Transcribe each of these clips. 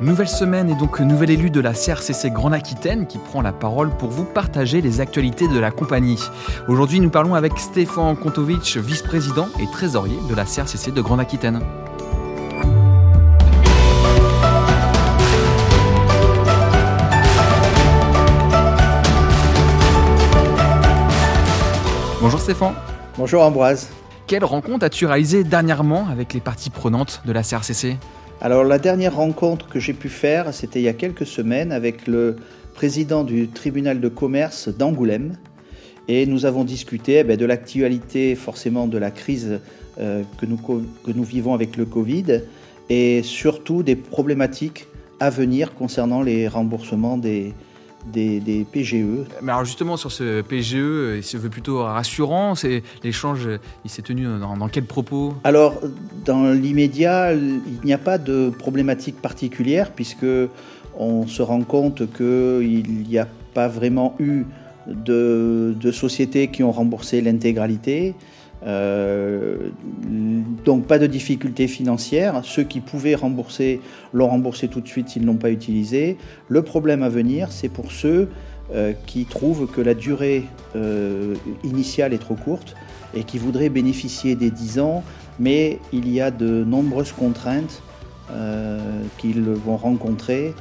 Nouvelle semaine et donc nouvel élu de la CRCC Grande Aquitaine qui prend la parole pour vous partager les actualités de la compagnie. Aujourd'hui, nous parlons avec Stéphane Kontovic, vice-président et trésorier de la CRCC de Grande Aquitaine. Bonjour Stéphane. Bonjour Ambroise. Quelle rencontre as-tu réalisée dernièrement avec les parties prenantes de la CRCC alors la dernière rencontre que j'ai pu faire, c'était il y a quelques semaines avec le président du tribunal de commerce d'Angoulême. Et nous avons discuté eh de l'actualité forcément de la crise euh, que, nous, que nous vivons avec le Covid et surtout des problématiques à venir concernant les remboursements des, des, PGE. Mais alors justement sur ce PGE, il se veut plutôt rassurant. C'est l'échange, il s'est tenu dans, dans quel propos? Alors dans l'immédiat, il n'y a pas de problématique particulière puisque on se rend compte qu'il n'y a pas vraiment eu de, de sociétés qui ont remboursé l'intégralité. Euh, donc pas de difficultés financières. Ceux qui pouvaient rembourser l'ont remboursé tout de suite s'ils ne l'ont pas utilisé. Le problème à venir, c'est pour ceux euh, qui trouvent que la durée euh, initiale est trop courte et qui voudraient bénéficier des 10 ans, mais il y a de nombreuses contraintes qu'ils vont rencontrer.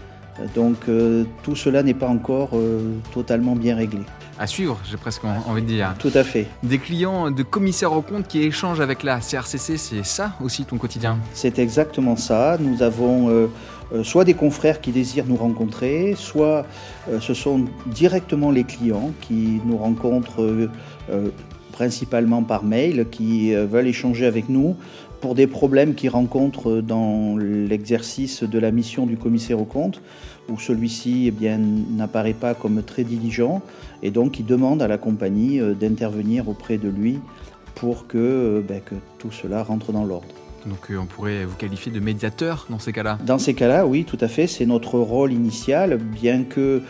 Donc tout cela n'est pas encore totalement bien réglé à suivre, j'ai presque envie de dire. Tout à fait. Des clients de commissaires aux comptes qui échangent avec la CRCC, c'est ça aussi ton quotidien? C'est exactement ça. Nous avons euh, euh, soit des confrères qui désirent nous rencontrer, soit euh, ce sont directement les clients qui nous rencontrent principalement par mail, qui veulent échanger avec nous pour des problèmes qu'ils rencontrent dans l'exercice de la mission du commissaire aux comptes, où celui-ci eh n'apparaît pas comme très diligent, et donc il demande à la compagnie euh, d'intervenir auprès de lui pour que, euh, ben, que tout cela rentre dans l'ordre. Donc euh, on pourrait vous qualifier de médiateur dans ces cas-là? Dans ces cas-là, oui, tout à fait. C'est notre rôle initial, bien que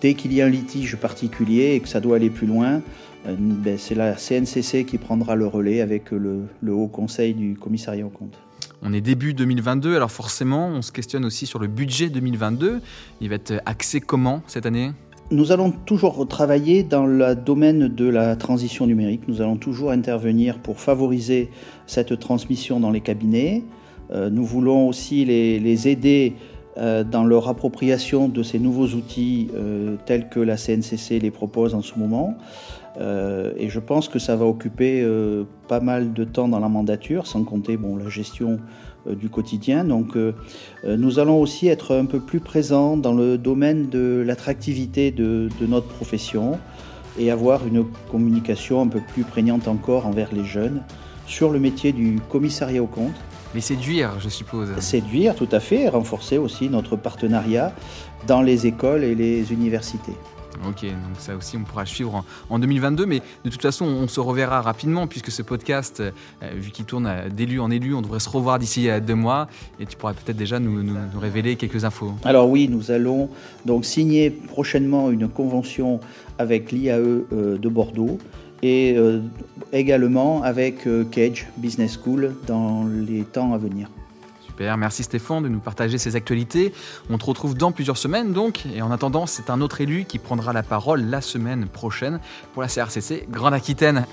dès qu'il y a un litige particulier et que ça doit aller plus loin, ben, c'est la CNCC qui prendra le relais avec le, le Haut Conseil du Commissariat aux comptes. On est début 2022, alors forcément, on se questionne aussi sur le budget 2022. Il va être axé comment cette année? Nous allons toujours travailler dans le domaine de la transition numérique. Nous allons toujours intervenir pour favoriser cette transmission dans les cabinets. Euh, nous voulons aussi les, aider euh, dans leur appropriation de ces nouveaux outils euh, tels que la CNCC les propose en ce moment. et je pense que ça va occuper pas mal de temps dans la mandature, sans compter la gestion euh, du quotidien. Donc euh, euh, nous allons aussi être un peu plus présents dans le domaine de l'attractivité de, notre profession et avoir une communication un peu plus prégnante encore envers les jeunes sur le métier du commissariat au compte. Mais séduire, je suppose. Séduire, tout à fait, et renforcer aussi notre partenariat dans les écoles et les universités. Ok, donc ça aussi on pourra suivre en, 2022, mais de toute façon on se reverra rapidement puisque ce podcast, euh, vu qu'il tourne d'élu en élu, on devrait se revoir d'ici deux mois et tu pourras peut-être déjà nous, révéler quelques infos. Alors oui, nous allons donc signer prochainement une convention avec l'IAE euh, de Bordeaux et euh, également avec Cage Business School dans les temps à venir. Merci Stéphane de nous partager ces actualités. On te retrouve dans plusieurs semaines donc. Et en attendant, c'est un autre élu qui prendra la parole la semaine prochaine pour la CRCC Grande Aquitaine.